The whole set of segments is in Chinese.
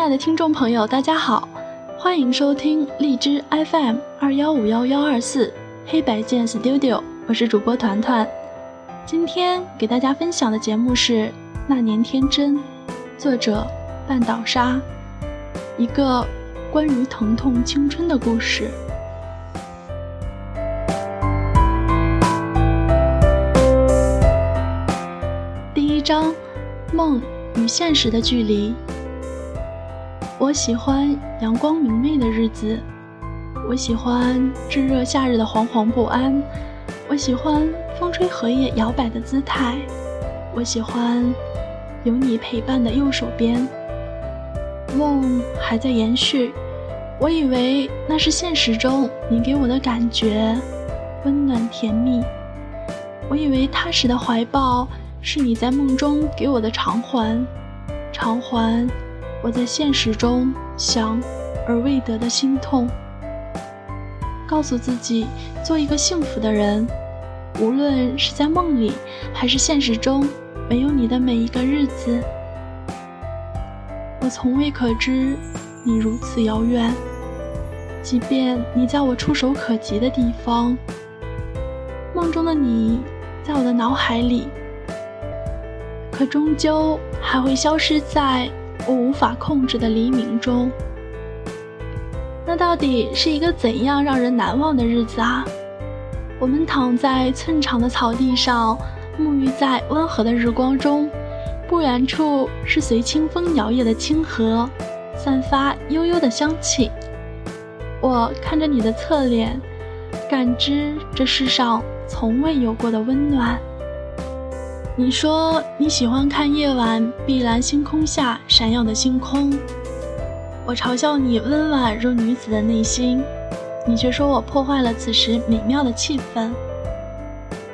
亲爱的听众朋友，大家好，欢迎收听荔枝 FM 二幺五幺幺二四黑白键 Studio，我是主播团团。今天给大家分享的节目是《那年天真》，作者半岛沙，一个关于疼痛青春的故事。第一章：梦与现实的距离。我喜欢阳光明媚的日子，我喜欢炙热夏日的惶惶不安，我喜欢风吹荷叶摇摆的姿态，我喜欢有你陪伴的右手边。梦还在延续，我以为那是现实中你给我的感觉，温暖甜蜜。我以为踏实的怀抱是你在梦中给我的偿还，偿还。我在现实中想而未得的心痛，告诉自己做一个幸福的人，无论是在梦里还是现实中，没有你的每一个日子，我从未可知你如此遥远。即便你在我触手可及的地方，梦中的你在我的脑海里，可终究还会消失在。我无法控制的黎明中，那到底是一个怎样让人难忘的日子啊？我们躺在寸长的草地上，沐浴在温和的日光中，不远处是随清风摇曳的清河，散发悠悠的香气。我看着你的侧脸，感知这世上从未有过的温暖。你说你喜欢看夜晚碧蓝星空下闪耀的星空，我嘲笑你温婉如女子的内心，你却说我破坏了此时美妙的气氛。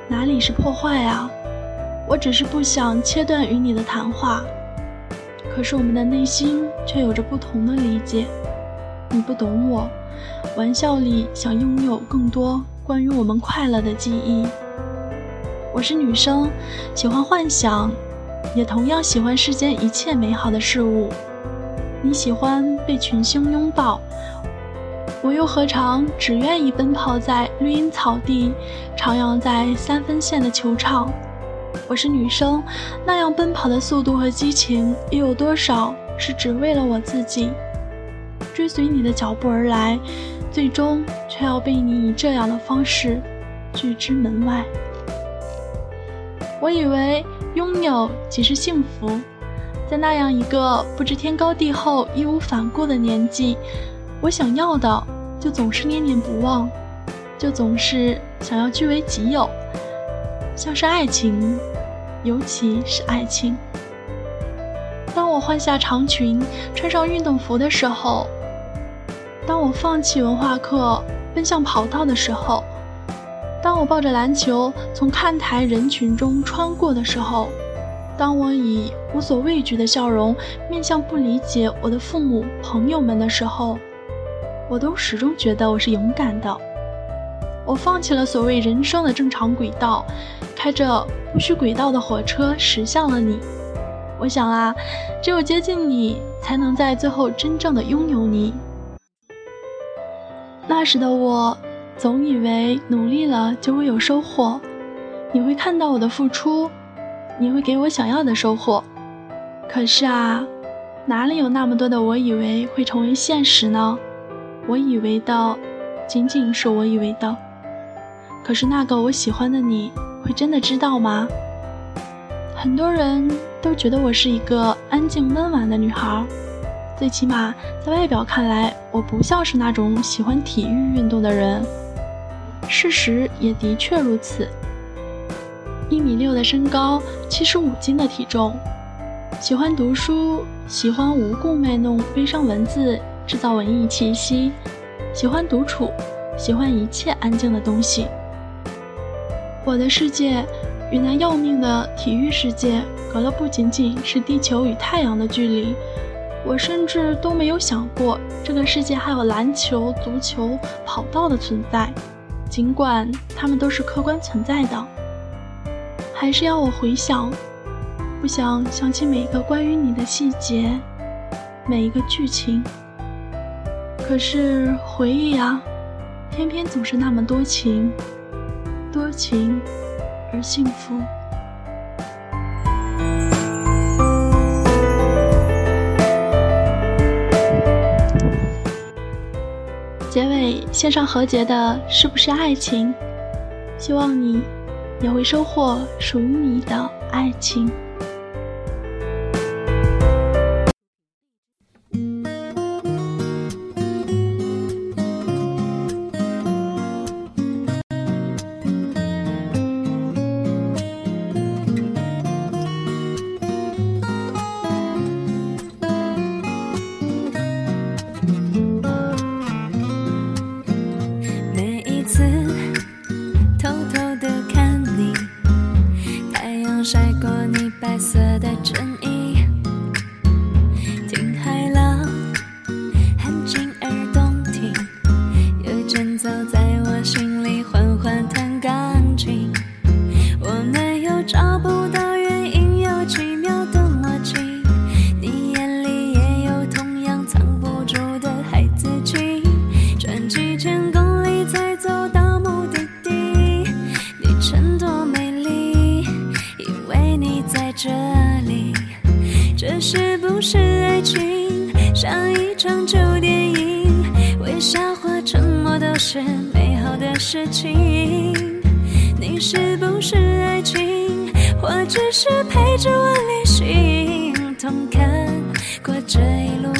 哪里是破坏啊？我只是不想切断与你的谈话，可是我们的内心却有着不同的理解。你不懂我，玩笑里想拥有更多关于我们快乐的记忆。我是女生，喜欢幻想，也同样喜欢世间一切美好的事物。你喜欢被群星拥抱，我又何尝只愿意奔跑在绿茵草地，徜徉在三分线的球场？我是女生，那样奔跑的速度和激情，又有多少是只为了我自己？追随你的脚步而来，最终却要被你以这样的方式拒之门外。我以为拥有即是幸福，在那样一个不知天高地厚、义无反顾的年纪，我想要的就总是念念不忘，就总是想要据为己有，像是爱情，尤其是爱情。当我换下长裙，穿上运动服的时候，当我放弃文化课，奔向跑道的时候。当我抱着篮球从看台人群中穿过的时候，当我以无所畏惧的笑容面向不理解我的父母、朋友们的时候，我都始终觉得我是勇敢的。我放弃了所谓人生的正常轨道，开着不需轨道的火车驶向了你。我想啊，只有接近你，才能在最后真正的拥有你。那时的我。总以为努力了就会有收获，你会看到我的付出，你会给我想要的收获。可是啊，哪里有那么多的我以为会成为现实呢？我以为的，仅仅是我以为的。可是那个我喜欢的你会真的知道吗？很多人都觉得我是一个安静温婉的女孩，最起码在外表看来，我不像是那种喜欢体育运动的人。事实也的确如此。一米六的身高，七十五斤的体重，喜欢读书，喜欢无故卖弄悲伤文字，制造文艺气息，喜欢独处，喜欢一切安静的东西。我的世界与那要命的体育世界隔了不仅仅是地球与太阳的距离，我甚至都没有想过这个世界还有篮球、足球、跑道的存在。尽管他们都是客观存在的，还是要我回想，不想想起每一个关于你的细节。每一个剧情。可是回忆啊，偏偏总是那么多情，多情而幸福。线上和解的是不是爱情？希望你也会收获属于你的爱情。这是不是爱情？像一场旧电影微笑或沉默都是美好的事情。你是不是爱情？我只是陪着我旅行？同看过这一路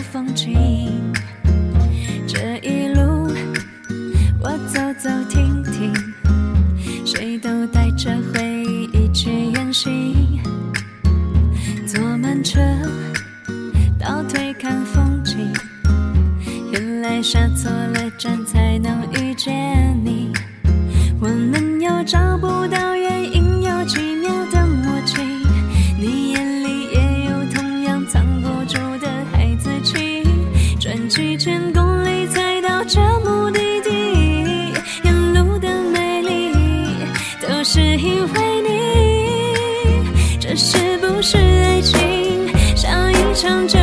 下错了站才能遇。见你，我们又找不到原因，有奇妙的默契。你眼里也有同样藏不住的孩子气。转几千公里才到这目的地，沿路的美丽都是因为你。这是不是爱情？像一场就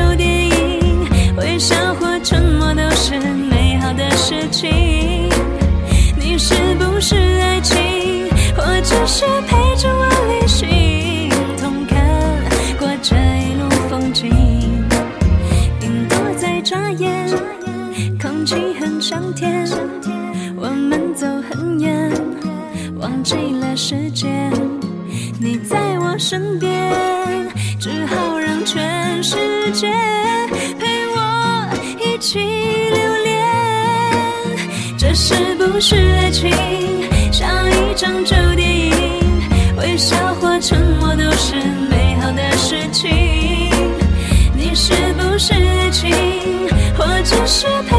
是陪着我旅行，同看过这一路风景？云朵在眨眼，空气很香甜，我们走很远，忘记了时间。你在我身边，只好让全世界陪我一起留恋。这是不是爱情？像一场旧电影，微笑或沉默都是美好的事情。你是不是爱情，我只是陪